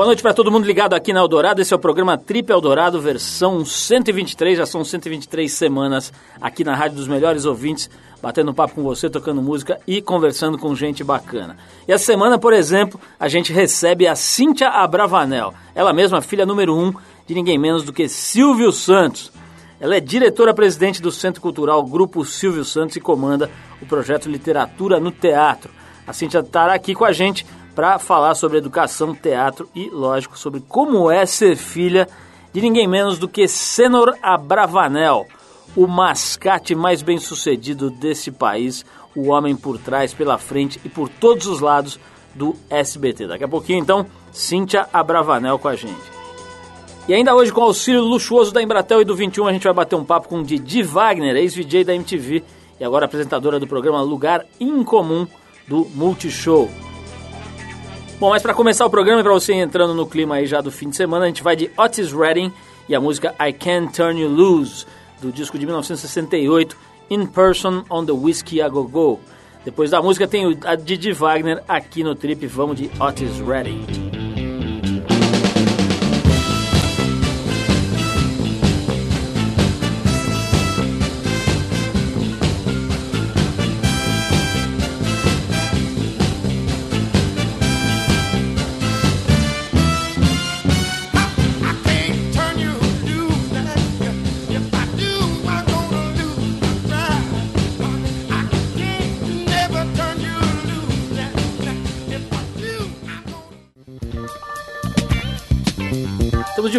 Boa noite para todo mundo ligado aqui na Eldorado. Esse é o programa Trip Eldorado, versão 123. Já são 123 semanas aqui na Rádio dos Melhores Ouvintes, batendo papo com você, tocando música e conversando com gente bacana. E essa semana, por exemplo, a gente recebe a Cíntia Abravanel, ela mesma, filha número um de ninguém menos do que Silvio Santos. Ela é diretora-presidente do Centro Cultural Grupo Silvio Santos e comanda o projeto Literatura no Teatro. A Cíntia estará aqui com a gente para falar sobre educação, teatro e, lógico, sobre como é ser filha de ninguém menos do que Senor Abravanel, o mascate mais bem sucedido desse país, o homem por trás, pela frente e por todos os lados do SBT. Daqui a pouquinho, então, Cíntia Abravanel com a gente. E ainda hoje, com auxílio luxuoso da Embratel e do 21, a gente vai bater um papo com Didi Wagner, ex-VJ da MTV e agora apresentadora do programa Lugar Incomum do Multishow. Bom, mas para começar o programa, para você entrando no clima aí já do fim de semana, a gente vai de Otis Redding e a música I Can't Turn You Loose, do disco de 1968, In Person on the Whiskey A Go Go. Depois da música tem a Didi Wagner aqui no Trip, vamos de Otis Redding.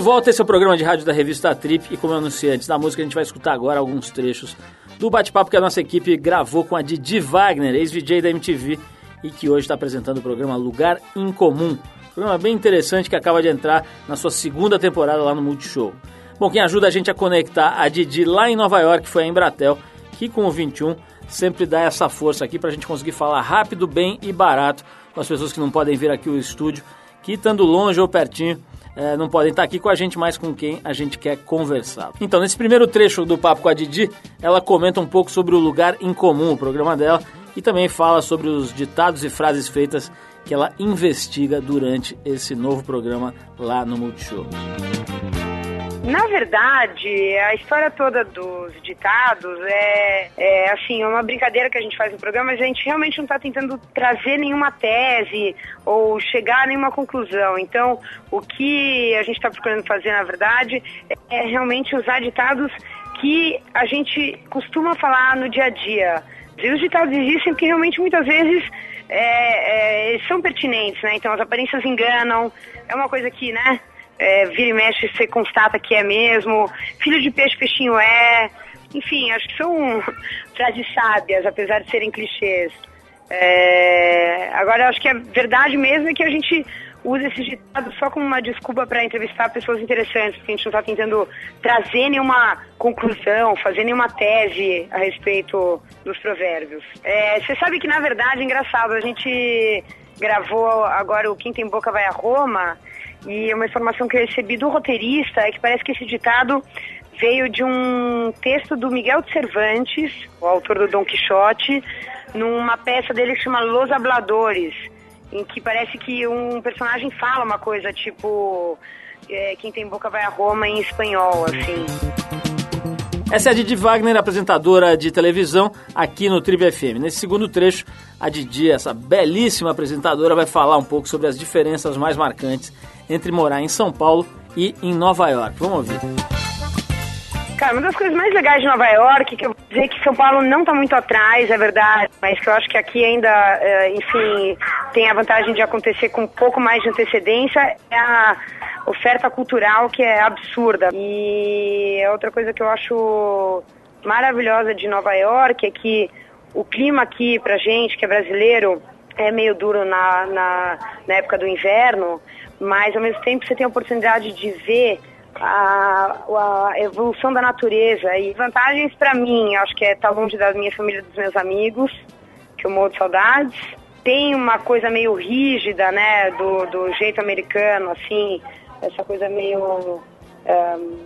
Volta, esse é o programa de rádio da revista Trip e como eu anunciei antes da música, a gente vai escutar agora alguns trechos do bate-papo que a nossa equipe gravou com a Didi Wagner, ex-VJ da MTV e que hoje está apresentando o programa Lugar Incomum. Um programa bem interessante que acaba de entrar na sua segunda temporada lá no Multishow. Bom, quem ajuda a gente a conectar a Didi lá em Nova York foi a Embratel, que com o 21 sempre dá essa força aqui para a gente conseguir falar rápido, bem e barato com as pessoas que não podem vir aqui ao estúdio, que estando longe ou pertinho é, não podem estar aqui com a gente, mas com quem a gente quer conversar. Então, nesse primeiro trecho do papo com a Didi, ela comenta um pouco sobre o lugar em comum, o programa dela, e também fala sobre os ditados e frases feitas que ela investiga durante esse novo programa lá no Multishow. Na verdade, a história toda dos ditados é, é assim, é uma brincadeira que a gente faz no programa, mas a gente realmente não está tentando trazer nenhuma tese ou chegar a nenhuma conclusão. Então, o que a gente está procurando fazer, na verdade, é realmente usar ditados que a gente costuma falar no dia a dia. E os ditados existem porque realmente muitas vezes é, é, são pertinentes, né? Então as aparências enganam, é uma coisa que, né? É, vira e mexe você constata que é mesmo, filho de peixe, peixinho é, enfim, acho que são frases sábias, apesar de serem clichês. É, agora, acho que a verdade mesmo é que a gente usa esses ditados só como uma desculpa para entrevistar pessoas interessantes, porque a gente não está tentando trazer nenhuma conclusão, fazer nenhuma tese a respeito dos provérbios. É, você sabe que, na verdade, é engraçado, a gente gravou agora o Quem Tem Boca Vai a Roma, e uma informação que eu recebi do roteirista é que parece que esse ditado veio de um texto do Miguel de Cervantes, o autor do Dom Quixote, numa peça dele que chama Los Habladores, em que parece que um personagem fala uma coisa tipo é, quem tem boca vai a Roma em espanhol, assim. Essa é a Didi Wagner, apresentadora de televisão aqui no Tribe FM. Nesse segundo trecho, a Didi, essa belíssima apresentadora, vai falar um pouco sobre as diferenças mais marcantes entre morar em São Paulo e em Nova York. Vamos ouvir. Cara, uma das coisas mais legais de Nova York, que eu vou dizer que São Paulo não está muito atrás, é verdade, mas que eu acho que aqui ainda, eh, enfim, tem a vantagem de acontecer com um pouco mais de antecedência, é a oferta cultural que é absurda. E outra coisa que eu acho maravilhosa de Nova York é que o clima aqui pra gente, que é brasileiro, é meio duro na, na, na época do inverno, mas ao mesmo tempo você tem a oportunidade de ver a, a evolução da natureza e vantagens para mim, acho que é estar longe da minha família, dos meus amigos, que eu morro de saudades. Tem uma coisa meio rígida, né, do, do jeito americano, assim, essa coisa meio um,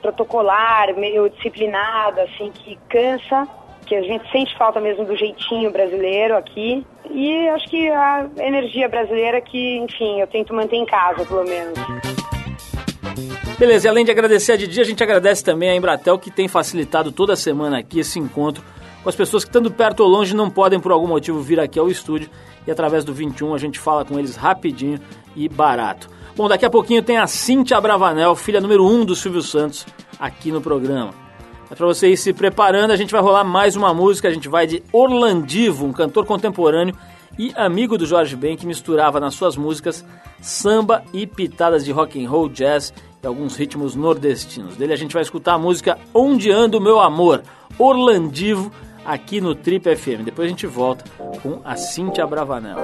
protocolar, meio disciplinada, assim, que cansa. Que a gente sente falta mesmo do jeitinho brasileiro aqui. E acho que a energia brasileira que, enfim, eu tento manter em casa, pelo menos. Beleza, e além de agradecer a Didi, a gente agradece também a Embratel que tem facilitado toda semana aqui esse encontro com as pessoas que, estando perto ou longe, não podem por algum motivo vir aqui ao estúdio e através do 21 a gente fala com eles rapidinho e barato. Bom, daqui a pouquinho tem a Cíntia Bravanel, filha número 1 um do Silvio Santos, aqui no programa. É para você ir se preparando, a gente vai rolar mais uma música, a gente vai de Orlandivo, um cantor contemporâneo e amigo do Jorge Ben, que misturava nas suas músicas samba e pitadas de rock and roll, jazz e alguns ritmos nordestinos. Dele a gente vai escutar a música Onde Anda o Meu Amor, Orlandivo, aqui no Trip FM. Depois a gente volta com a Cíntia Bravanel.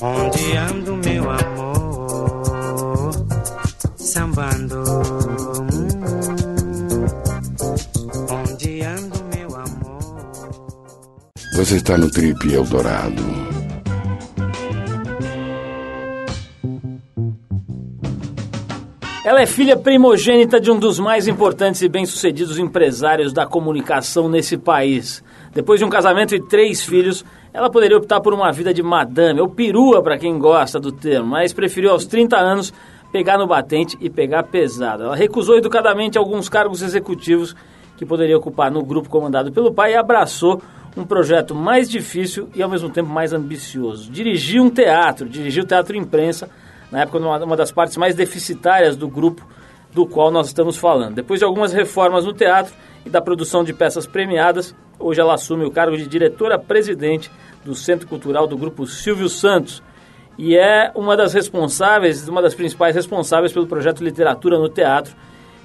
Onde ando meu amor, sambando. Onde ando meu amor. Você está no Trip Eldorado. Ela é filha primogênita de um dos mais importantes e bem-sucedidos empresários da comunicação nesse país. Depois de um casamento e três filhos, ela poderia optar por uma vida de madame, ou perua para quem gosta do termo, mas preferiu aos 30 anos pegar no batente e pegar pesado. Ela recusou educadamente alguns cargos executivos que poderia ocupar no grupo comandado pelo pai e abraçou um projeto mais difícil e ao mesmo tempo mais ambicioso. Dirigiu um teatro, dirigiu o teatro imprensa, na época uma, uma das partes mais deficitárias do grupo do qual nós estamos falando. Depois de algumas reformas no teatro e da produção de peças premiadas, hoje ela assume o cargo de diretora-presidente do Centro Cultural do Grupo Silvio Santos e é uma das responsáveis, uma das principais responsáveis pelo projeto Literatura no Teatro,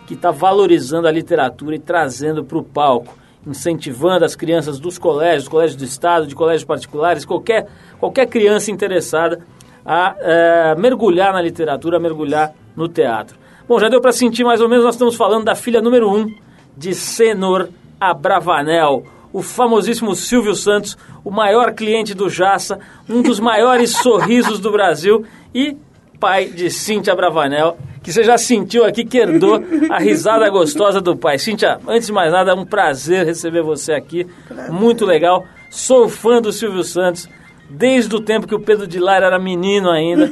que está valorizando a literatura e trazendo para o palco, incentivando as crianças dos colégios, colégios do Estado, de colégios particulares, qualquer, qualquer criança interessada a é, mergulhar na literatura, a mergulhar no teatro. Bom, já deu para sentir mais ou menos, nós estamos falando da filha número um de Senor Abravanel, o famosíssimo Silvio Santos, o maior cliente do Jaça, um dos maiores sorrisos do Brasil e pai de Cíntia Bravanel, que você já sentiu aqui que herdou a risada gostosa do pai. Cíntia, antes de mais nada, é um prazer receber você aqui, muito legal. Sou fã do Silvio Santos, desde o tempo que o Pedro de Lara era menino ainda,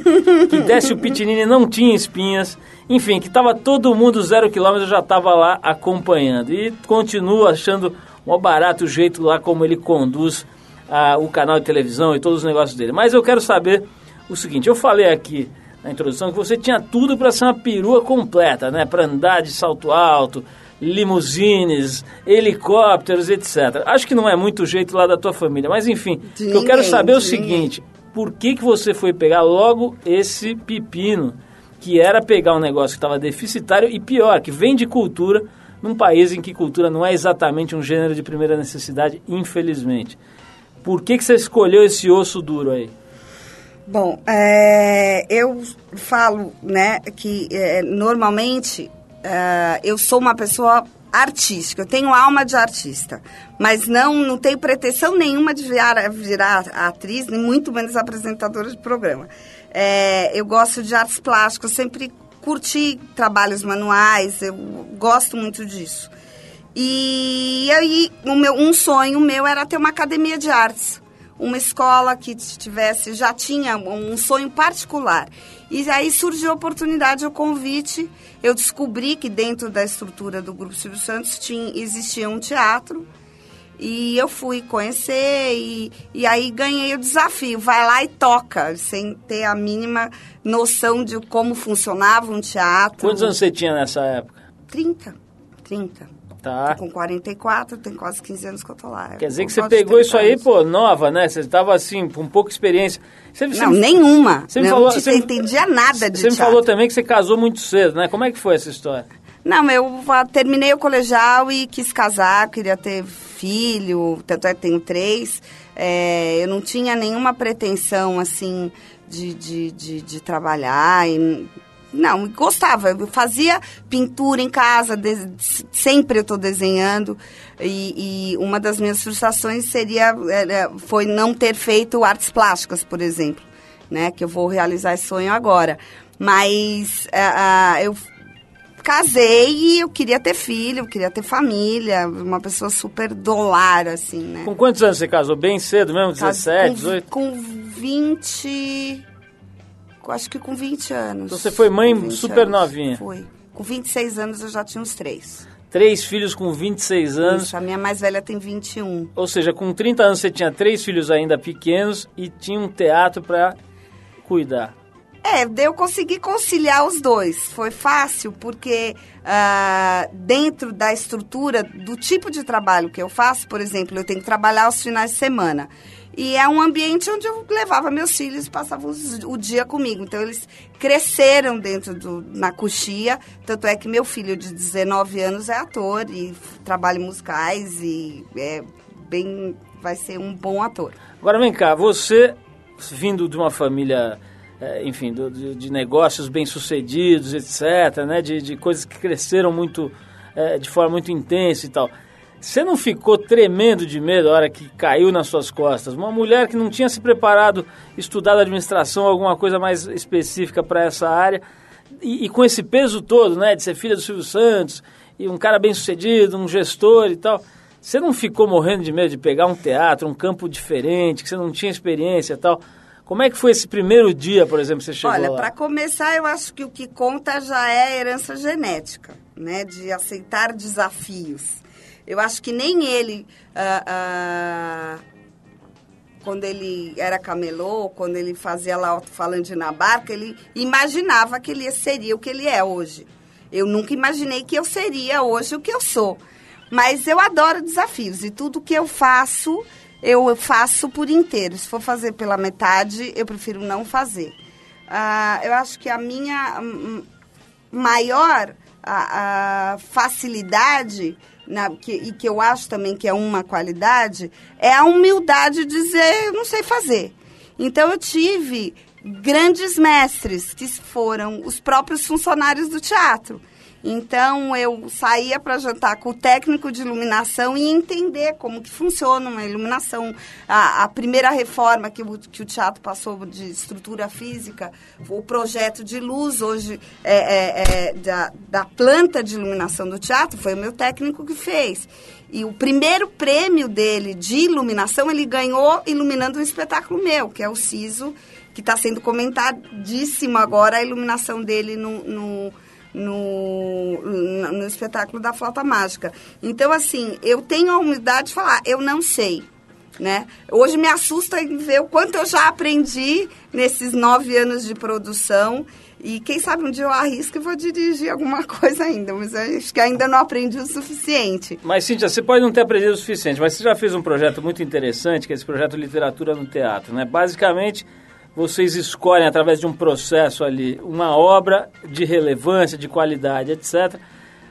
que desce o Pitinini não tinha espinhas, enfim, que estava todo mundo zero quilômetro, já estava lá acompanhando. E continuo achando um barato o jeito lá como ele conduz ah, o canal de televisão e todos os negócios dele. Mas eu quero saber o seguinte, eu falei aqui na introdução que você tinha tudo para ser uma perua completa, né? Para andar de salto alto, limusines, helicópteros, etc. Acho que não é muito jeito lá da tua família, mas enfim, De eu quero saber o de seguinte: por que, que você foi pegar logo esse pepino, que era pegar um negócio que estava deficitário e pior, que vem de cultura, num país em que cultura não é exatamente um gênero de primeira necessidade, infelizmente. Por que, que você escolheu esse osso duro aí? Bom, é, eu falo, né, que é, normalmente é, eu sou uma pessoa artística, eu tenho alma de artista, mas não, não tenho pretensão nenhuma de virar, virar atriz, nem muito menos apresentadora de programa. É, eu gosto de artes plásticas, sempre curti trabalhos manuais, eu gosto muito disso. E aí, meu, um sonho meu era ter uma academia de artes. Uma escola que tivesse, já tinha um sonho particular. E aí surgiu a oportunidade, o convite. Eu descobri que dentro da estrutura do Grupo Silvio Santos tinha, existia um teatro. E eu fui conhecer e, e aí ganhei o desafio. Vai lá e toca, sem ter a mínima noção de como funcionava um teatro. Quantos anos você tinha nessa época? 30. 30. Tá. Tô com 44, tem quase 15 anos que eu tô lá. Quer dizer que você pegou 30 isso aí, pô, nova, né? Você estava assim, com pouca experiência. Você, você Não, me- nenhuma. Você me não falou- você entendia nada de Você me falou também que você casou muito cedo, né? Como é que foi essa história? Não, eu ah, terminei o colegial e quis casar, queria ter filho, tanto é que tenho três. É, eu não tinha nenhuma pretensão, assim, de, de, de, de trabalhar. E não, gostava. Eu fazia pintura em casa, de- sempre eu estou desenhando. E, e uma das minhas frustrações seria era- foi não ter feito artes plásticas, por exemplo, né? Que eu vou realizar esse sonho agora. Mas ah, eu casei e eu queria ter filho, eu queria ter família, uma pessoa super dolar, assim, né? Com quantos anos você casou? Bem cedo mesmo? 17, com, 18? Com 20. Acho que com 20 anos. Então você foi mãe Com 20 super anos. novinha. Foi. Com 26 anos eu já tinha uns três. Três filhos com 26 anos. Isso, a minha mais velha tem 21. Ou seja, com 30 anos você tinha três filhos ainda pequenos e tinha um teatro para cuidar. É, eu consegui conciliar os dois. Foi fácil porque ah, dentro da estrutura do tipo de trabalho que eu faço, por exemplo, eu tenho que trabalhar aos finais de semana. E é um ambiente onde eu levava meus filhos e passavam o dia comigo. Então eles cresceram dentro do na coxia. Tanto é que meu filho de 19 anos é ator e trabalha em musicais e é bem vai ser um bom ator. Agora vem cá, você vindo de uma família, eh, enfim, de, de negócios bem-sucedidos, etc., né, de, de coisas que cresceram muito, eh, de forma muito intensa e tal. Você não ficou tremendo de medo a hora que caiu nas suas costas? Uma mulher que não tinha se preparado, estudado administração, alguma coisa mais específica para essa área, e, e com esse peso todo, né, de ser filha do Silvio Santos, e um cara bem sucedido, um gestor e tal, você não ficou morrendo de medo de pegar um teatro, um campo diferente, que você não tinha experiência e tal? Como é que foi esse primeiro dia, por exemplo, que você chegou Olha, para começar, eu acho que o que conta já é a herança genética, né? De aceitar desafios. Eu acho que nem ele, ah, ah, quando ele era camelô, quando ele fazia lá alto-falante na barca, ele imaginava que ele seria o que ele é hoje. Eu nunca imaginei que eu seria hoje o que eu sou. Mas eu adoro desafios e tudo que eu faço, eu faço por inteiro. Se for fazer pela metade, eu prefiro não fazer. Ah, eu acho que a minha hum, maior a, a facilidade, na, que, e que eu acho também que é uma qualidade, é a humildade de dizer, não sei fazer. Então eu tive grandes mestres, que foram os próprios funcionários do teatro. Então eu saía para jantar com o técnico de iluminação e entender como que funciona uma iluminação. A, a primeira reforma que o, que o teatro passou de estrutura física, o projeto de luz hoje é, é, é, da, da planta de iluminação do teatro foi o meu técnico que fez. E o primeiro prêmio dele de iluminação ele ganhou iluminando um espetáculo meu, que é o Siso, que está sendo comentadíssimo agora a iluminação dele no, no no, no, espetáculo da flauta mágica. Então, assim, eu tenho a humildade de falar, eu não sei. Né? Hoje me assusta em ver o quanto eu já aprendi nesses nove anos de produção. E quem sabe um dia eu arrisco e vou dirigir alguma coisa ainda, mas acho que ainda não aprendi o suficiente. Mas, Cíntia, você pode não ter aprendido o suficiente, mas você já fez um projeto muito interessante, que é esse projeto Literatura no Teatro. Né? Basicamente, vocês escolhem, através de um processo ali, uma obra de relevância, de qualidade, etc.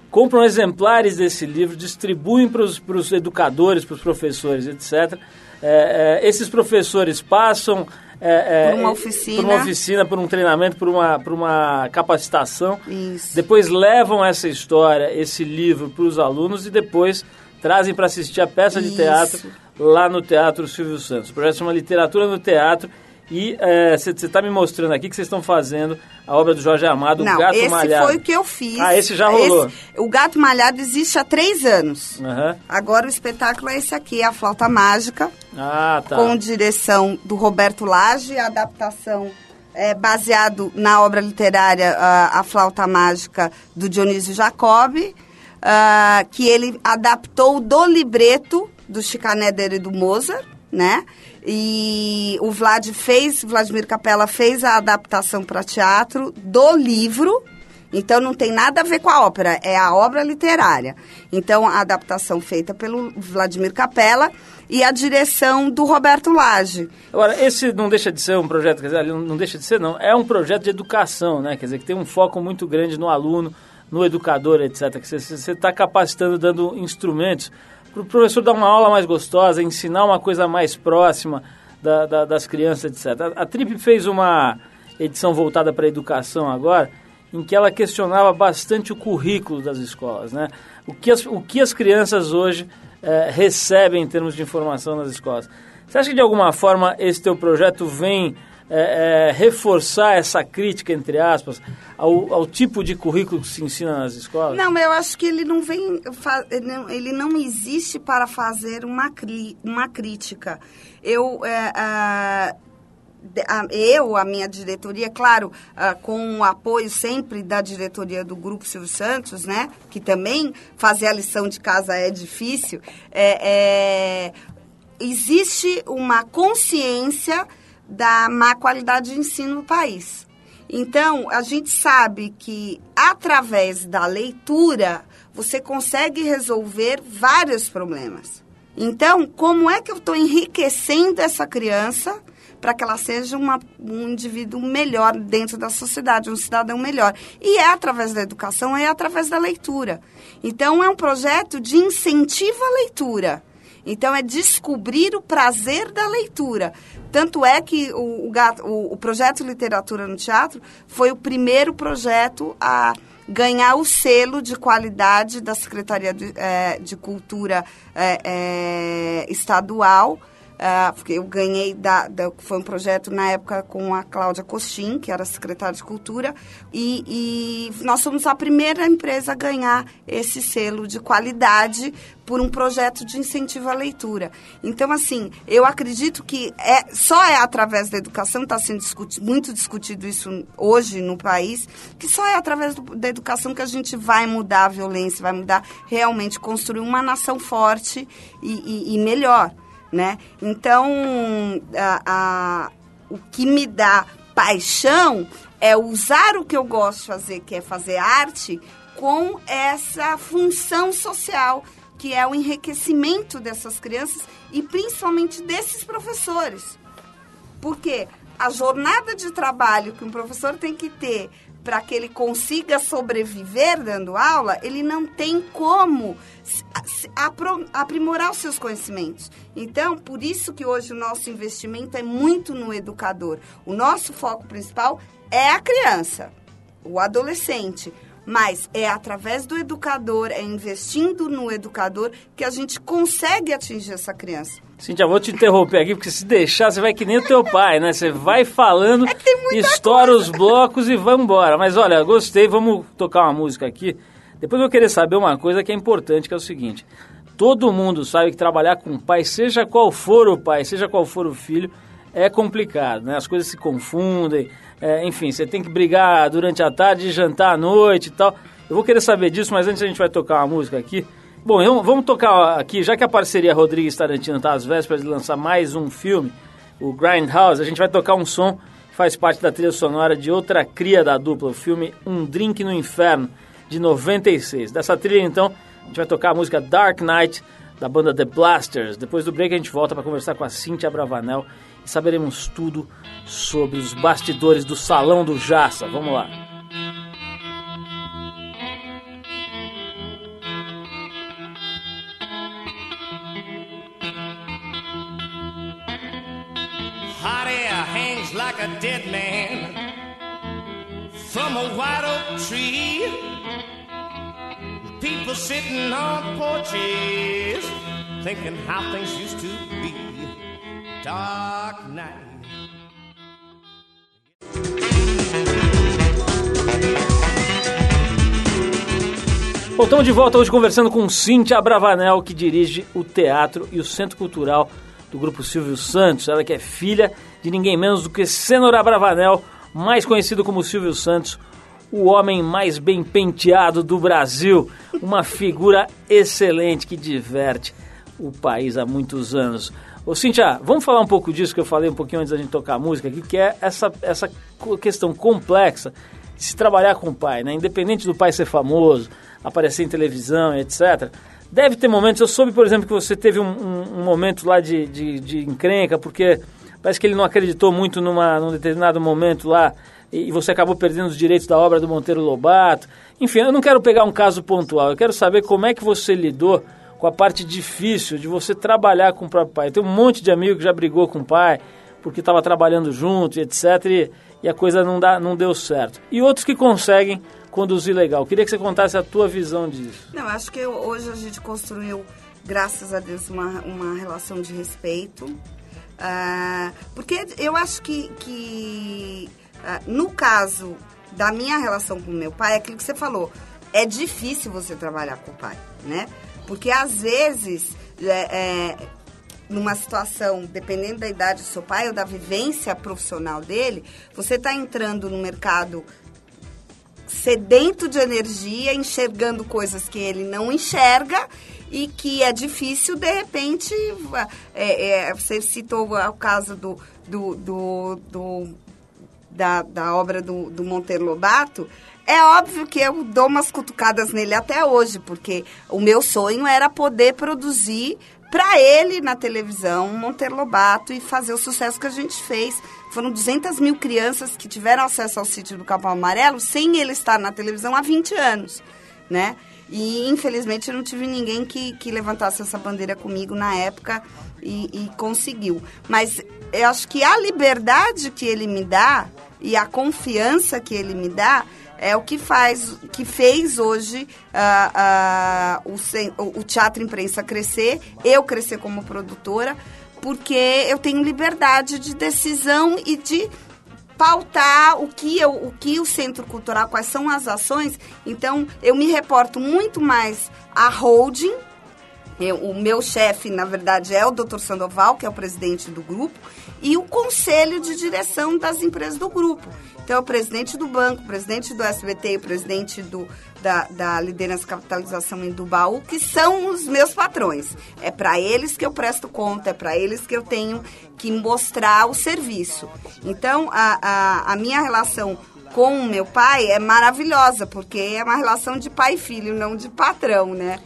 Compram exemplares desse livro, distribuem para os educadores, para os professores, etc. É, é, esses professores passam... é, é, Por uma oficina. Por uma oficina, por um treinamento, por uma, por uma capacitação. Isso. Depois levam essa história, esse livro para os alunos e depois trazem para assistir a peça de Isso. teatro lá no Teatro Silvio Santos. O projeto chama Literatura no Teatro e você está me mostrando aqui que vocês estão fazendo a obra do Jorge Amado, não, O Gato esse Malhado. foi o que eu fiz. Ah, esse já rolou. Esse- o Gato Malhado existe há três anos. Aham. Agora o espetáculo é esse aqui, a Flauta Mágica. Ah, tá. com direção do Roberto Lage, a adaptação é baseado na obra literária ah, A Flauta Mágica do Dionísio Jacobi, ah, que ele adaptou do libreto do Chicaneder e do Mozart, né? E o Vlad fez, Vladimir Capella fez a adaptação para teatro do livro, então não tem nada a ver com a ópera, é a obra literária. Então a adaptação feita pelo Vladimir Capella e a direção do Roberto Lage. Agora, esse não deixa de ser um projeto, quer dizer, não deixa de ser, não. É um projeto de educação, né? Quer dizer, que tem um foco muito grande no aluno, no educador, etc. Que você está capacitando, dando instrumentos para o professor dar uma aula mais gostosa, ensinar uma coisa mais próxima da- da- das crianças, etc. A, a Trip fez uma edição voltada para a educação agora, em que ela questionava bastante o currículo das escolas, né? O que as, o que as crianças hoje eh, recebem em termos de informação nas escolas. Você acha que de alguma forma esse teu projeto vem eh, eh, reforçar essa crítica, entre aspas, ao, ao tipo de currículo que se ensina nas escolas? Não, eu acho que ele não vem. ele não- existe para fazer uma, uma crítica. Eu. é, a- eu, a minha diretoria, claro, ah, com o apoio sempre da diretoria do Grupo Silvio Santos, né? Que também fazer a lição de casa é difícil. é, é, existe uma consciência da má qualidade de ensino no país. Então, a gente sabe que através da leitura você consegue resolver vários problemas. Então, como é que eu estou enriquecendo essa criança para que ela seja uma- um indivíduo melhor dentro da sociedade, um cidadão melhor? E é através da educação, é através da leitura. Então, é um projeto de incentivo à leitura. Então, é descobrir o prazer da leitura. Tanto é que o, o, o- projeto Literatura no Teatro foi o primeiro projeto a ganhar o selo de qualidade da Secretaria de, eh, de Cultura eh, eh, Estadual. Ah, porque eu ganhei, da, da- foi um projeto na época com a Cláudia Costin, que era secretária de Cultura, e, e nós somos a primeira empresa a ganhar esse selo de qualidade por um projeto de incentivo à leitura. Então, assim, eu acredito que é, só é através da educação, está sendo discuti- muito discutido isso hoje no país, que só é através do- da educação que a gente vai mudar a violência, vai mudar realmente, construir uma nação forte e, e- e melhor, né? Então, a- a- o que me dá paixão é usar o que eu gosto de fazer, que é fazer arte, com essa função social, que é o enriquecimento dessas crianças e principalmente desses professores. Porque a jornada de trabalho que um professor tem que ter para que ele consiga sobreviver dando aula, ele não tem como aprimorar os seus conhecimentos. Então, por isso que hoje o nosso investimento é muito no educador. O nosso foco principal é a criança, o adolescente. Mas é através do educador, é investindo no educador que a gente consegue atingir essa criança. Cintia, vou te interromper aqui, porque se deixar, você vai que nem o teu pai, né? Você vai falando, É estoura os blocos e vamos embora. Mas olha, gostei, vamos tocar uma música aqui. Depois eu vou querer saber uma coisa que é importante, que é o seguinte. Todo mundo sabe que trabalhar com o pai, seja qual for o pai, seja qual for o filho, é complicado, né? As coisas se confundem, é, enfim, você tem que brigar durante a tarde, jantar à noite e tal. Eu vou querer saber disso, mas antes a gente vai tocar uma música aqui. Bom, então vamos tocar aqui, já que a parceria Rodrigues Tarantino está às vésperas de lançar mais um filme, o Grindhouse, a gente vai tocar um som que faz parte da trilha sonora de outra cria da dupla, o filme Um Drink no Inferno, de 96. Dessa trilha, então, a gente vai tocar a música Dark Knight, da banda The Blasters. Depois do break, a gente volta para conversar com a Cíntia Bravanel e saberemos tudo sobre os bastidores do Salão do Jaça. Vamos lá. Like a dead man from a oak tree. Sitting on porches thinking how things used to be. Dark night. Voltamos de volta hoje conversando com Cíntia Bravanel, que dirige o teatro e o Centro Cultural do Grupo Silvio Santos. Ela que é filha de ninguém menos do que Cenoura Bravanel, mais conhecido como Silvio Santos, o homem mais bem penteado do Brasil. Uma figura excelente que diverte o país há muitos anos. Ô Cíntia, vamos falar um pouco disso que eu falei um pouquinho antes da gente tocar a música aqui, que é essa, essa questão complexa de se trabalhar com o pai, né? Independente do pai ser famoso, aparecer em televisão, etc. Deve ter momentos, eu soube, por exemplo, que você teve um, um- um momento lá de, de, de encrenca, porque parece que ele não acreditou muito numa, num determinado momento lá e, você acabou perdendo os direitos da obra do Monteiro Lobato. Enfim, eu não quero pegar um caso pontual, eu quero saber como é que você lidou com a parte difícil de você trabalhar com o próprio pai. Tem um monte de amigo que já brigou com o pai porque estava trabalhando junto etc. E, e a coisa não, dá, não deu certo. E outros que conseguem conduzir legal. Queria que você contasse a tua visão disso. Não, acho que hoje a gente construiu, graças a Deus, uma, uma relação de respeito. Ah, porque eu acho que, que no caso da minha relação com meu pai, é aquilo que você falou, é difícil você trabalhar com o pai, né? Porque às vezes, é, é, numa situação, dependendo da idade do seu pai ou da vivência profissional dele, você está entrando no mercado sedento de energia, enxergando coisas que ele não enxerga e que é difícil, de repente, é, é, você citou o caso do, do, do, do da, da obra do, do Monteiro Lobato, é óbvio que eu dou umas cutucadas nele até hoje, porque o meu sonho era poder produzir para ele na televisão Monteiro Lobato e fazer o sucesso que a gente fez. Foram 200 mil crianças que tiveram acesso ao sítio do Capão Amarelo sem ele estar na televisão há 20 anos, né? E infelizmente eu não tive ninguém que, que levantasse essa bandeira comigo na época e, e conseguiu. Mas eu acho que a liberdade que ele me dá e a confiança que ele me dá é o que faz, que fez hoje uh, uh, o, o Teatro Imprensa crescer, eu crescer como produtora, porque eu tenho liberdade de decisão e de pautar o que, eu, o que o Centro Cultural, quais são as ações. Então, eu me reporto muito mais à holding. Eu, o meu chefe, na verdade, é o Dr. Sandoval, que é o presidente do grupo, e o conselho de direção das empresas do grupo. Então, o presidente do banco, o presidente do SBT, o presidente do, da, da liderança capitalização em Dubaú, que são os meus patrões. É para eles que eu presto conta, é para eles que eu tenho que mostrar o serviço. Então, a, a, a minha relação com o meu pai é maravilhosa, porque é uma relação de pai e filho, não de patrão, né?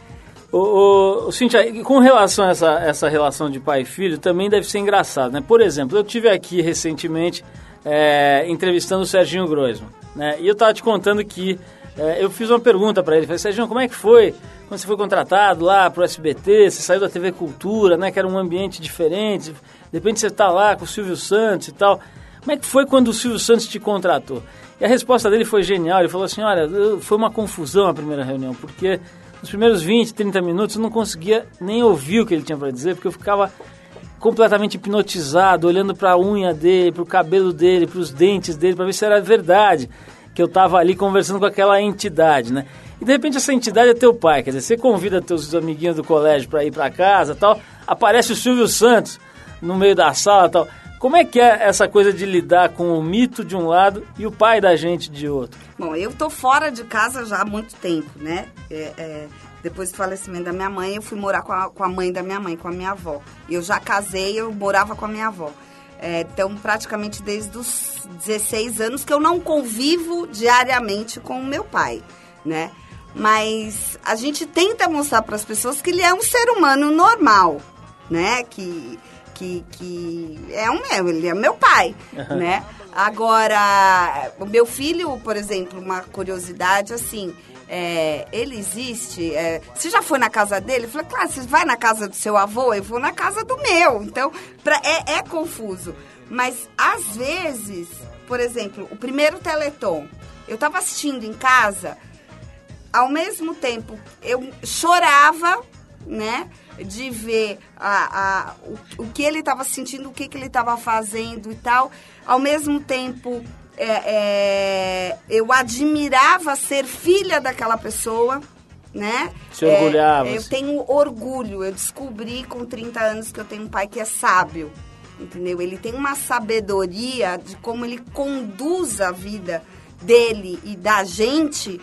O, o, Cintia, com relação a essa, essa relação de pai e filho, também deve ser engraçado, né? Por exemplo, eu tive aqui recentemente é, entrevistando o Serginho Groisman. Né? E eu estava te contando que é, eu fiz uma pergunta para ele. Falei, Serginho, como é que foi quando você foi contratado lá para o SBT? Você saiu da TV Cultura, né? Que era um ambiente diferente. De repente você está lá com o Silvio Santos e tal. Como é que foi quando o Silvio Santos te contratou? E a resposta dele foi genial. Ele falou assim, olha, foi uma confusão a primeira reunião, porque nos primeiros 20, 30 minutos eu não conseguia nem ouvir o que ele tinha para dizer, porque eu ficava completamente hipnotizado, olhando para a unha dele, para o cabelo dele, para os dentes dele, para ver se era verdade que eu estava ali conversando com aquela entidade, né? E de repente essa entidade é teu pai, quer dizer, você convida teus amiguinhos do colégio para ir para casa, tal, aparece o Silvio Santos no meio da sala, tal. Como é que é essa coisa de lidar com o mito de um lado e o pai da gente de outro? Bom, eu tô fora de casa já há muito tempo, né? É, é, depois do falecimento da minha mãe, eu fui morar com a, com a mãe da minha mãe, com a minha avó. Eu já casei, eu morava com a minha avó. É, então, praticamente desde os 16 anos que eu não convivo diariamente com o meu pai, né? Mas a gente tenta mostrar para as pessoas que ele é um ser humano normal, né? Que, que, que é um meu, ele é meu pai, uhum. né? Agora, o meu filho, por exemplo, uma curiosidade assim, é, ele existe. É, você já foi na casa dele? Eu falei, claro, você vai na casa do seu avô? Eu vou na casa do meu. Então, pra, é, é confuso. Mas, às vezes, por exemplo, o primeiro Teleton, eu estava assistindo em casa, ao mesmo tempo, eu chorava, né? De ver a, a, o, o que ele estava sentindo, o que, que ele estava fazendo e tal. Ao mesmo tempo, é, é, eu admirava ser filha daquela pessoa, né? Se orgulhava. É, eu tenho orgulho. Eu descobri com 30 anos que eu tenho um pai que é sábio, entendeu? Ele tem uma sabedoria de como ele conduz a vida dele e da gente.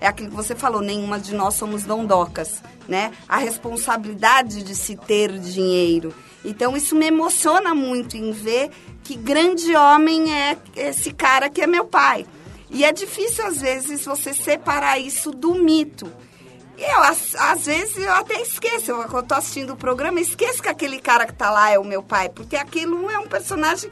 É aquilo que você falou, nenhuma de nós somos dondocas, né? A responsabilidade de se ter dinheiro. Então isso me emociona muito em ver que grande homem é esse cara que é meu pai. E é difícil, às vezes, você separar isso do mito. Eu, às, às vezes, eu até esqueço. Eu, quando estou assistindo o programa, esqueço que aquele cara que está lá é o meu pai. Porque aquilo é um personagem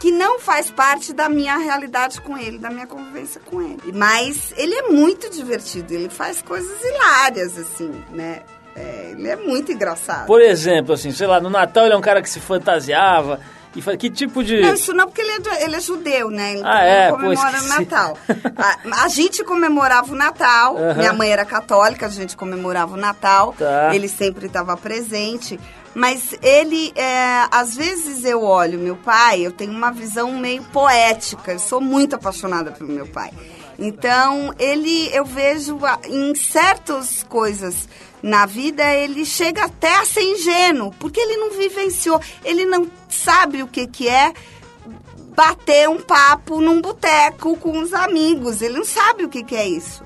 que não faz parte da minha realidade com ele, da minha convivência com ele. Mas ele é muito divertido. Ele faz coisas hilárias, assim, né? É, ele é muito engraçado. Por exemplo, assim, sei lá, no Natal ele é um cara que se fantasiava E fa- que tipo de... Não, isso não, porque ele é, ele é judeu, né? Ah, é? comemora o esqueci. Natal. A, a gente comemorava o Natal. Aham. Minha mãe era católica, a gente comemorava o Natal. Tá. Ele sempre estava presente. Mas ele, é, às vezes eu olho meu pai, eu tenho uma visão meio poética. Eu sou muito apaixonada pelo meu pai. Então, ele, eu vejo em certas coisas na vida, ele chega até a ser ingênuo, porque ele não vivenciou, ele não sabe o que, que é bater um papo num boteco com os amigos. Ele não sabe o que, que é isso.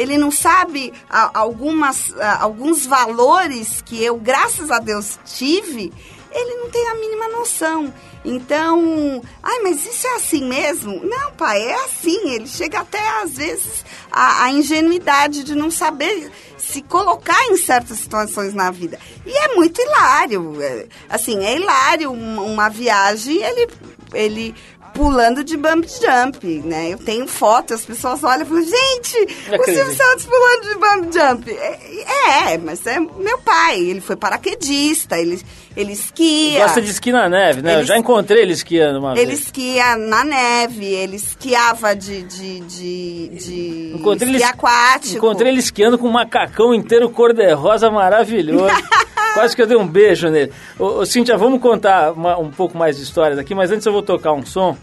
Ele não sabe algumas, alguns valores que eu, graças a Deus, tive. Ele não tem a mínima noção. Então, ai, mas isso é assim mesmo? Não, pai, é assim. Ele chega até, às vezes, a, a ingenuidade de não saber se colocar em certas situações na vida. E é muito hilário. é, assim, é hilário uma, uma viagem, ele, ele pulando de bump jump, né? Eu tenho foto, as pessoas olham e falam, gente, o Silvio. Santos pulando de bump jump. É, é, mas é meu pai, ele foi paraquedista, ele, ele esquia. Gosta de esqui na neve, né? Eu Ele- já encontrei ele esquiando uma Ele vez. esquia na neve, ele esquiava de, de, de, de Encontrei ele, esqui aquático. encontrei ele esquiando com um macacão inteiro cor-de-rosa maravilhoso. Quase que eu dei um beijo nele. Ô, ô, Cíntia, vamos contar uma- um pouco mais de histórias aqui, mas antes eu vou tocar um som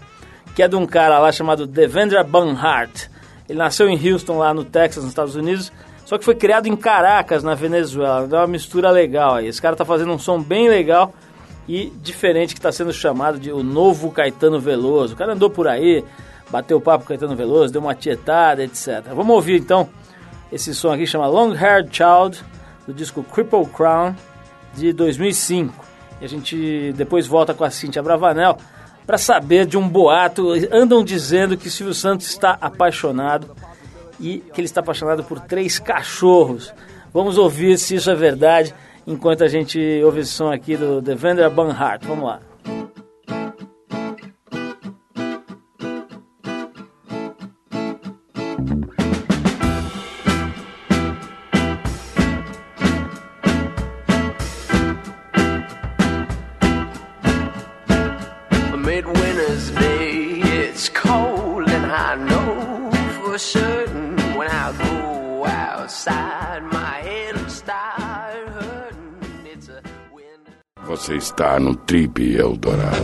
que é de um cara lá chamado Devendra Banhart. Ele nasceu em Houston, lá no Texas, nos Estados Unidos, só que foi criado em Caracas, na Venezuela. Dá uma mistura legal aí. Esse cara tá fazendo um som bem legal e diferente que está sendo chamado de o novo Caetano Veloso. O cara andou por aí, bateu papo com Caetano Veloso, deu uma tietada, etc. Vamos ouvir então esse som aqui chama Long Haired Child, do disco Cripple Crown, de 2005. E a gente depois volta com a Cintia Bravanel para saber de um boato. Andam dizendo que Silvio Santos está apaixonado e que ele está apaixonado por três cachorros. Vamos ouvir se isso é verdade enquanto a gente ouve esse som aqui do Devendra Banhart. Vamos lá. Você está no Trip Eldorado.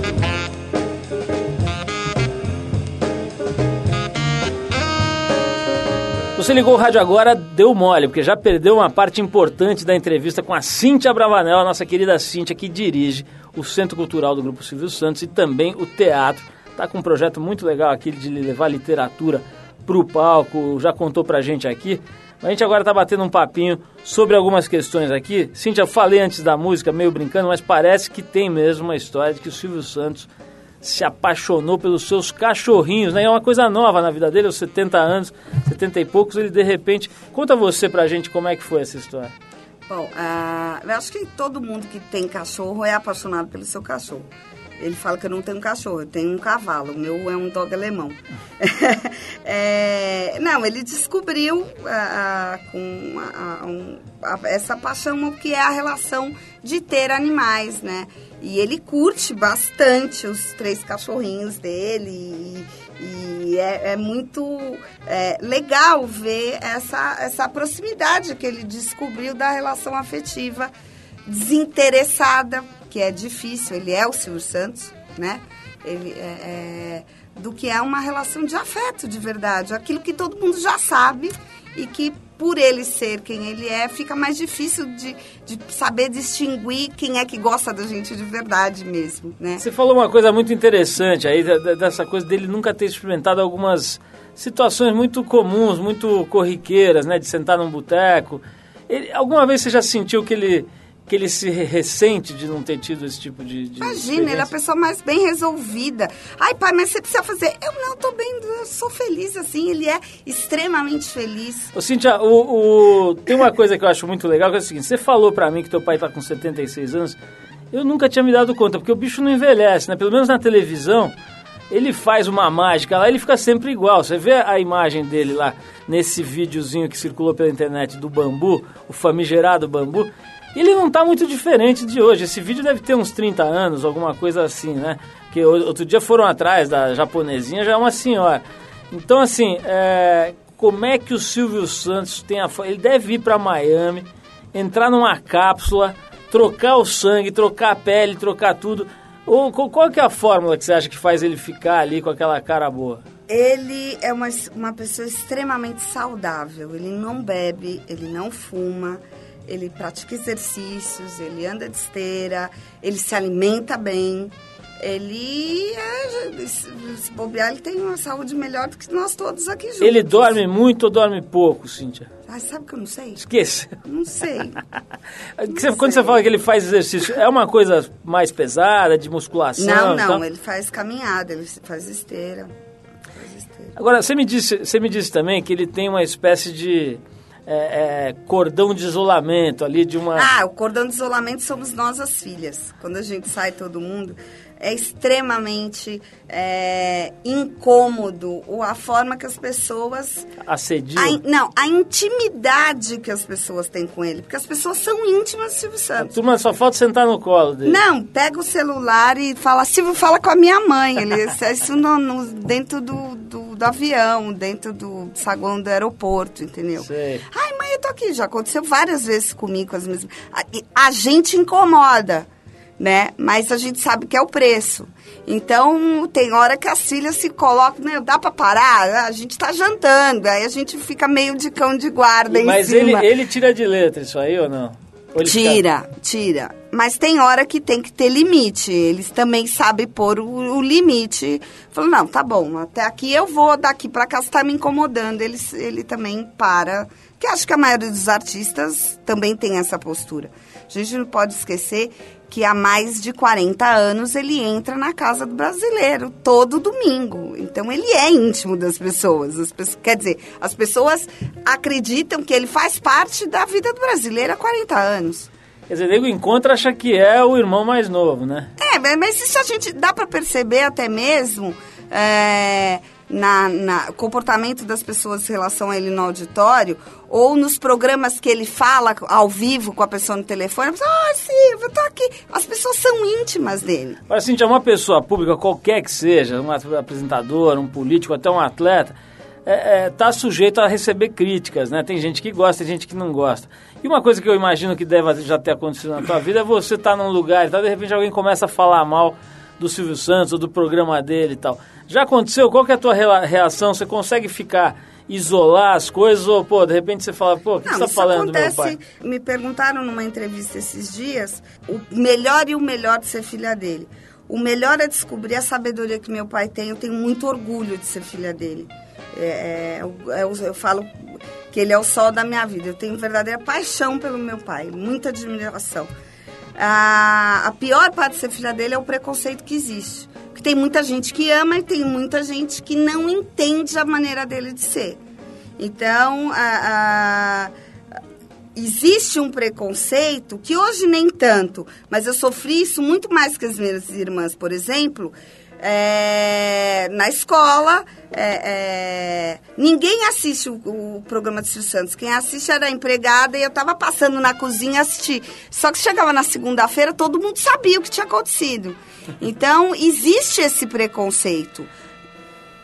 Você ligou o rádio agora, deu mole, porque já perdeu uma parte importante da entrevista com a Cíntia Bravanel, a nossa querida Cíntia, que dirige o Centro Cultural do Grupo Silvio Santos e também o teatro. Está com um projeto muito legal aqui de levar literatura para o palco, já contou pra gente aqui. A gente agora está batendo um papinho sobre algumas questões aqui. Cíntia, falei antes da música, meio brincando, mas parece que tem mesmo uma história de que o Silvio Santos se apaixonou pelos seus cachorrinhos, né? É uma coisa nova na vida dele, aos 70 anos, 70 e poucos, ele de repente... Conta você pra gente como é que foi essa história. Bom, ah, eu acho que todo mundo que tem cachorro é apaixonado pelo seu cachorro. Ele fala que eu não tenho um cachorro, eu tenho um cavalo. O meu é um dog alemão. É, não, ele descobriu ah, ah, com ah, um- a- essa paixão que é a relação de ter animais, né? E ele curte bastante os três cachorrinhos dele. E, e é, é muito é, legal ver essa, essa proximidade que ele descobriu da relação afetiva desinteressada, que é difícil, ele é o Silvio Santos, né? Ele é, é, do que é uma relação de afeto de verdade, aquilo que todo mundo já sabe e que por ele ser quem ele é, fica mais difícil de, de saber distinguir quem é que gosta da gente de verdade mesmo, né? Você falou uma coisa muito interessante aí, dessa coisa dele nunca ter experimentado algumas situações muito comuns, muito corriqueiras, né? De sentar num boteco. Alguma vez você já sentiu que ele, que ele se re- ressente de não ter tido esse tipo de, de Imagina, ele é a pessoa mais bem resolvida. Ai, pai, mas você precisa fazer. Eu não, tô bem, eu sou feliz assim. Ele é extremamente feliz. Ô, Cíntia, o, o- tem uma coisa que eu acho muito legal, que é o seguinte, você falou pra mim que teu pai tá com 76 anos, eu nunca tinha me dado conta, porque o bicho não envelhece, né? Pelo menos na televisão, ele faz uma mágica lá, ele fica sempre igual. Você vê a imagem dele lá, nesse videozinho que circulou pela internet do bambu, o famigerado bambu, ele não tá muito diferente de hoje. Esse vídeo deve ter uns 30 anos, alguma coisa assim, né? Que outro dia foram atrás da japonesinha, já é uma senhora. Então, assim, é, como é que o Silvio Santos tem a... Ele deve ir para Miami, entrar numa cápsula, trocar o sangue, trocar a pele, trocar tudo. Ou, qual que é a fórmula que você acha que faz ele ficar ali com aquela cara boa? Ele é uma, uma pessoa extremamente saudável. Ele não bebe, ele não fuma, ele pratica exercícios, ele anda de esteira, ele se alimenta bem. Ele, é, se bobear, ele tem uma saúde melhor do que nós todos aqui juntos. Ele dorme muito ou dorme pouco, Cíntia? Ai, sabe que eu não sei? Esqueça. Não sei. Que você- Quando você fala que ele faz exercício, é uma coisa mais pesada, de musculação? Não, não, tal? ele faz caminhada, ele faz esteira. Faz esteira. Agora, você me, disse, você me disse também que ele tem uma espécie de é, é, cordão de isolamento ali, de uma... Ah, o cordão de isolamento somos nós as filhas. Quando a gente sai todo mundo, é extremamente é, incômodo o- a forma que as pessoas. assedio. a não, a intimidade que as pessoas têm com ele. Porque as pessoas são íntimas do Silvio A Santos. turma só falta sentar no colo dele. Não, pega o celular e fala, Silvio, fala com a minha mãe. Ele isso no, no- dentro do, do, do avião, dentro do saguão do aeroporto, entendeu? Sei. Ai, mãe, eu tô aqui. Já aconteceu várias vezes comigo com as mesmas. A, e a gente incomoda, né? Mas a gente sabe que é o preço. Então, tem hora que as filhas se colocam, né? Dá pra parar? A gente tá jantando. Aí a gente fica meio de cão de guarda em Mas ele, cima. ele tira de letra isso aí ou não? Ou ele fica- Tira, tira. Mas tem hora que tem que ter limite. Eles também sabem pôr o, o limite. Falou, não, tá bom, até aqui eu vou, daqui pra cá você tá me incomodando. Ele, ele também para. Que acho que a maioria dos artistas também tem essa postura. A gente não pode esquecer que há mais de 40 anos ele entra na casa do brasileiro todo domingo. Então ele é íntimo das pessoas. As pessoas quer dizer, as pessoas acreditam que ele faz parte da vida do brasileiro há 40 anos. Quer dizer, nego encontra acha que é o irmão mais novo, né? É, mas- isso a gente dá para perceber até mesmo é, na, na comportamento das pessoas em relação a ele no auditório ou nos programas que ele fala ao vivo com a pessoa no telefone. A pessoa, ah, Silvio, eu tô aqui. As pessoas são íntimas dele. Agora, Cintia, uma pessoa pública, qualquer que seja, um apresentador, um político, até um atleta, é, é, tá sujeito a receber críticas, né? Tem gente que gosta, tem gente que não gosta. E uma coisa que eu imagino que deve já ter acontecido na tua vida é você estar num lugar e tal, de repente alguém começa a falar mal do Silvio Santos ou do programa dele e tal. Já aconteceu? Qual que é a tua reação? Você consegue ficar, isolar as coisas ou, pô, de repente você fala, pô, o que Não, você tá falando do meu acontece. pai? Me perguntaram numa entrevista esses dias o melhor e o melhor de ser filha dele. O melhor é descobrir a sabedoria que meu pai tem. Eu tenho muito orgulho de ser filha dele. É, é, eu- eu falo que ele é o sol da minha vida. Eu tenho verdadeira paixão pelo meu pai, muita admiração. A, a pior parte de ser filha dele é o preconceito que existe. Porque tem muita gente que ama e tem muita gente que não entende a maneira dele de ser. Então, existe um preconceito que hoje nem tanto, mas eu sofri isso muito mais que as minhas irmãs, por exemplo. É, na escola, é, é, ninguém assiste o, o programa de Silvio Santos. Quem assiste era a empregada e eu estava passando na cozinha assistir. Só que chegava na segunda-feira, todo mundo sabia o que tinha acontecido. Então, existe esse preconceito.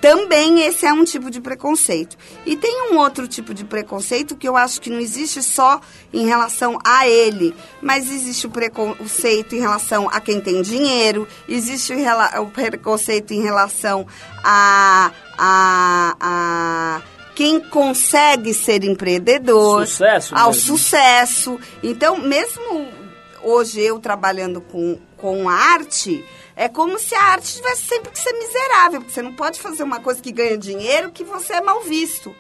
Também esse é um tipo de preconceito. E tem um outro tipo de preconceito que eu acho que não existe só em relação a ele, mas existe o preconceito em relação a quem tem dinheiro, existe o, preconceito em relação a, a, a quem consegue ser empreendedor, Sucesso ao mesmo. sucesso. Então, mesmo hoje eu trabalhando com, com arte, é como se a arte tivesse sempre que ser miserável, porque você não pode fazer uma coisa que ganha dinheiro que você é mal visto.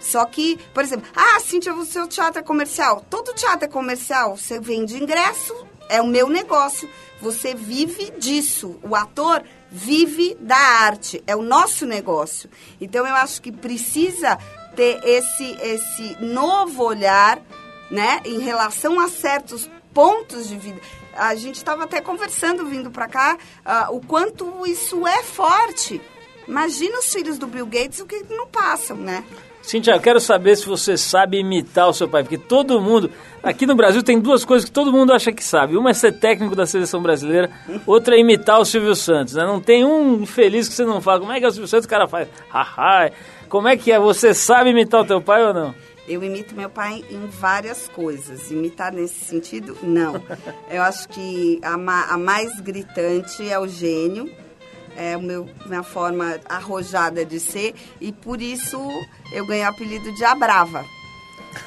Só que, por exemplo, ah, Cíntia, o seu teatro é comercial. Todo teatro é comercial. Você vende ingresso, é o meu negócio. Você vive disso. O ator vive da arte. É o nosso negócio. Então, eu acho que precisa ter esse, esse novo olhar né, em relação a certos pontos de vida. A gente estava até conversando vindo para cá ah, o quanto isso é forte. Imagina os filhos do Bill Gates o que não passam, né? Cintia, eu quero saber se você sabe imitar o seu pai, porque todo mundo. Aqui no Brasil tem duas coisas que todo mundo acha que sabe. Uma é ser técnico da seleção brasileira, outra é imitar o Silvio Santos. Né? Não tem um infeliz que você não fala. Como é que é o Silvio Santos? O cara faz. Haha. Como é que é? Você sabe imitar o teu pai ou não? Eu imito meu pai em várias coisas. Imitar nesse sentido, não. Eu acho que a, ma- a mais gritante é o gênio. É meu, minha forma arrojada de ser. E por isso eu ganhei o apelido de Abrava.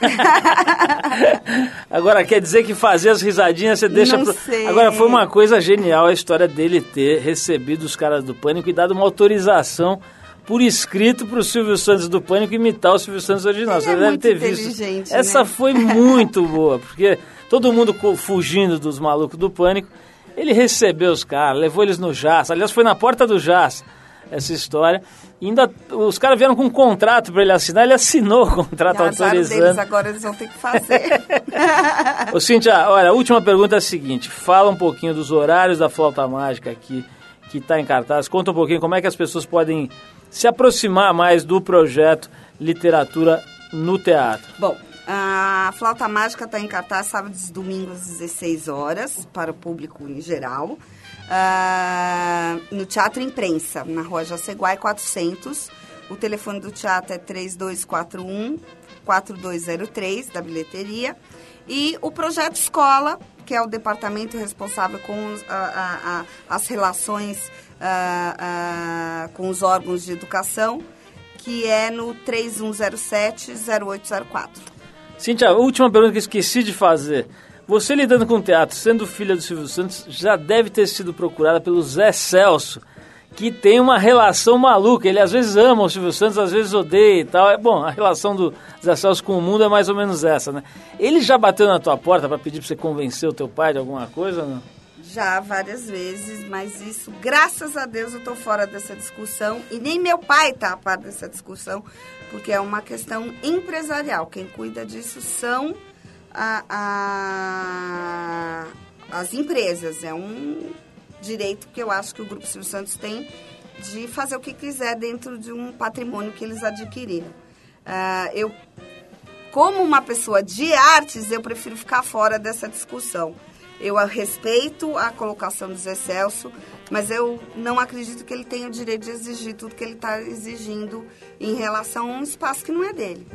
Agora, quer dizer que fazer as risadinhas você deixa Não pro... sei. Agora, foi uma coisa genial a história dele ter recebido os caras do Pânico e dado uma autorização por escrito pro Silvio Santos do Pânico imitar o Silvio Santos original. Ele você é deve ter visto. inteligente, Essa né? foi muito boa, porque todo mundo fugindo dos malucos do Pânico. Ele recebeu os caras, levou eles no Jazz. Aliás, foi na porta do Jazz essa história. E ainda os caras vieram com um contrato para ele assinar, ele assinou o contrato E azar autorizando. deles, agora eles vão ter que fazer. Ô, Cíntia, olha, a última pergunta é a seguinte: fala um pouquinho dos horários da flauta mágica aqui, que está em cartaz. Conta um pouquinho como é que as pessoas podem se aproximar mais do projeto Literatura no Teatro. Bom, a Flauta Mágica está em cartaz sábados e domingos às 16 horas, para o público em geral. Ah, no Teatro Imprensa, na rua Jaceguai 400. O telefone do teatro é 3241 4203, da bilheteria. E o Projeto Escola, que é o departamento responsável com os- a- a- a- as relações ah, com os órgãos de educação, que é no 3107-0804. Cíntia, a última pergunta que esqueci de fazer. Você lidando com teatro, sendo filha do Silvio Santos, já deve ter sido procurada pelo Zé Celso, que tem uma relação maluca. Ele às vezes ama o Silvio Santos, às vezes odeia e tal. É bom, a relação do Zé Celso com o mundo é mais ou menos essa, né? Ele já bateu na tua porta para pedir para você convencer o teu pai de alguma coisa, não? Já várias vezes, mas isso, graças a Deus, eu estou fora dessa discussão e nem meu pai está a par dessa discussão, porque é uma questão empresarial. Quem cuida disso são a- a- as empresas. É um direito que eu acho que o Grupo Silvio Santos tem de fazer o que quiser dentro de um patrimônio que eles adquiriram. Ah, eu como uma pessoa de artes, eu prefiro ficar fora dessa discussão. Eu respeito a colocação do Zé Celso, mas eu não acredito que ele tenha o direito de exigir tudo que ele está exigindo em relação a um espaço que não é dele.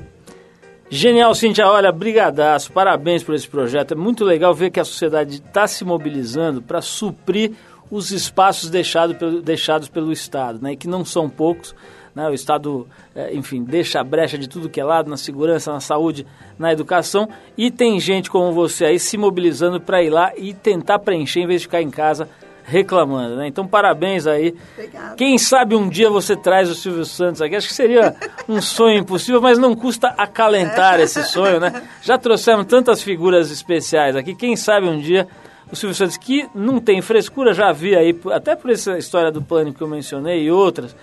Genial, Cintia. Olha, brigadaço. Parabéns por esse projeto. É muito legal ver que a sociedade está se mobilizando para suprir os espaços deixado pelo- deixados pelo Estado, né? E que não são poucos. Né? O Estado, eh, enfim, deixa a brecha de tudo que é lado, na segurança, na saúde, na educação. E tem gente como você aí se mobilizando para ir lá e tentar preencher em vez de ficar em casa reclamando, né? Então, parabéns aí. Obrigada. Quem sabe um dia você traz o Silvio Santos aqui. Acho que seria um sonho impossível, mas não custa acalentar esse sonho, né? Já trouxemos tantas figuras especiais aqui. Quem sabe um dia o Silvio Santos, que não tem frescura, já vi aí, até por essa história do pânico que eu mencionei e outras,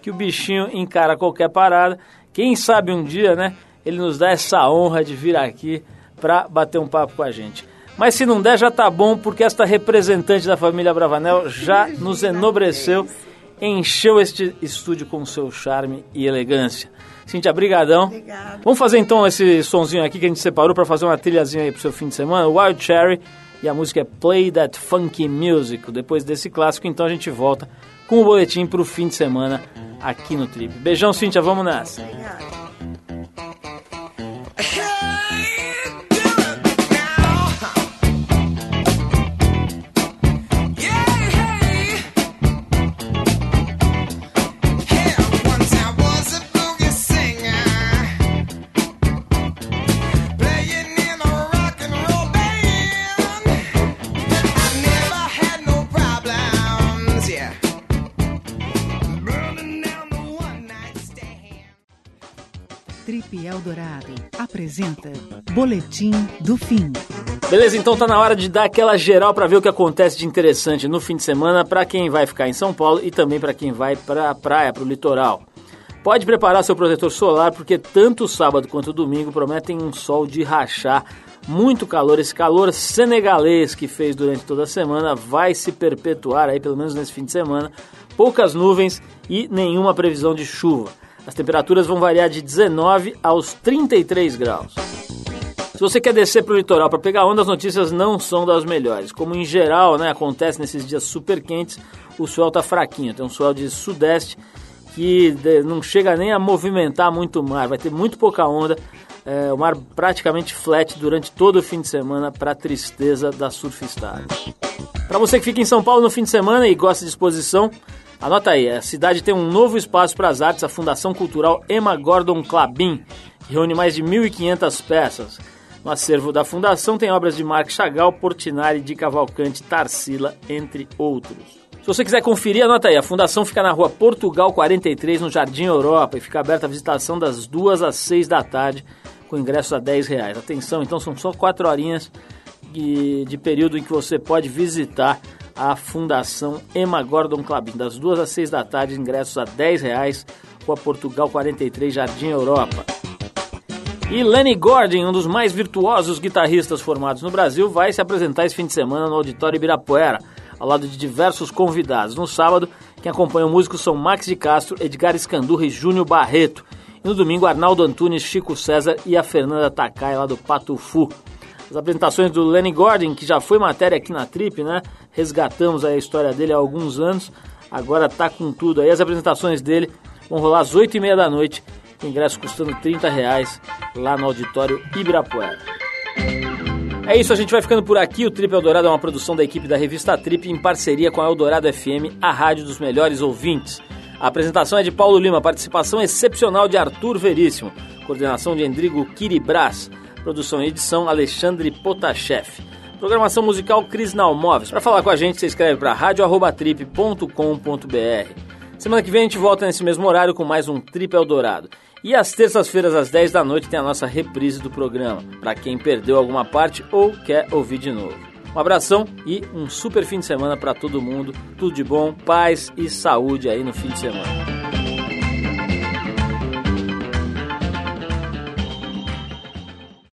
que o bichinho encara qualquer parada. Quem sabe um dia, né? Ele nos dá essa honra de vir aqui para bater um papo com a gente. Mas se não der, já tá bom, porque esta representante da família Bravanel já nos enobreceu, encheu este estúdio com seu charme e elegância. Cintia, brigadão. Obrigada. Vamos fazer então esse sonzinho aqui que a gente separou para fazer uma trilhazinha aí pro seu fim de semana, Wild Cherry, e a música é Play That Funky Music. Depois desse clássico, então a gente volta com o boletim pro fim de semana aqui no Trip. Beijão, Cintia, vamos nessa. Obrigada. Eldorado apresenta Boletim do Fim. Beleza, então tá na hora de dar aquela geral para ver o que acontece de interessante no fim de semana para quem vai ficar em São Paulo e também para quem vai para a praia, para o litoral. Pode preparar seu protetor solar porque tanto sábado quanto domingo prometem um sol de rachar, muito calor. Esse calor senegalês que fez durante toda a semana vai se perpetuar aí pelo menos nesse fim de semana. Poucas nuvens e nenhuma previsão de chuva. As temperaturas vão variar de 19 aos 33 graus. Se você quer descer para o litoral para pegar onda, as notícias não são das melhores. Como em geral né, acontece nesses dias super quentes, o sol está fraquinho. Tem um sol de sudeste que não chega nem a movimentar muito o mar, vai ter muito pouca onda. É, o mar praticamente flat durante todo o fim de semana, para tristeza da surfistada. Para você que fica em São Paulo no fim de semana e gosta de exposição, anota aí: a cidade tem um novo espaço para as artes, a Fundação Cultural Emma Gordon Clabin, que reúne mais de 1.500 peças. No acervo da Fundação tem obras de Marc Chagall, Portinari, de Cavalcante, Tarsila, entre outros. Se você quiser conferir, anota aí. A fundação fica na rua Portugal 43, no Jardim Europa, e fica aberta a visitação das 2 às 6 da tarde, com ingressos a 10 reais. Atenção, então são só 4 horinhas de, de período em que você pode visitar a Fundação Emma Gordon Clabin. Das 2 às 6 da tarde, ingressos a 10 reais, rua Portugal 43, Jardim Europa. E Lenny Gordon, um dos mais virtuosos guitarristas formados no Brasil, vai se apresentar esse fim de semana no Auditório Ibirapuera ao lado de diversos convidados. No sábado, quem acompanha o músico são Max de Castro, Edgar Escandurra e Júnior Barreto. E no domingo, Arnaldo Antunes, Chico César e a Fernanda Takai, lá do Patufu. As apresentações do Lenny Gordon, que já foi matéria aqui na Trip, né? Resgatamos a história dele há alguns anos. Agora tá com tudo aí. As apresentações dele vão rolar às 8h30 da noite. ingresso custando 30 reais lá no auditório Ibirapuera. É isso, a gente vai ficando por aqui. O Trip Eldorado é uma produção da equipe da revista Trip em parceria com a Eldorado FM, a rádio dos melhores ouvintes. A apresentação é de Paulo Lima, participação excepcional de Arthur Veríssimo, coordenação de Endrigo Kiribras, produção e edição Alexandre Potashev. Programação musical Cris Nalmoves. Para falar com a gente, você escreve para radioarrobatrip.com.br. Semana que vem a gente volta nesse mesmo horário com mais um Trip Eldorado. E às terças-feiras, às 10 da noite, tem a nossa reprise do programa, para quem perdeu alguma parte ou quer ouvir de novo. Um abração e um super fim de semana para todo mundo. Tudo de bom, paz e saúde aí no fim de semana.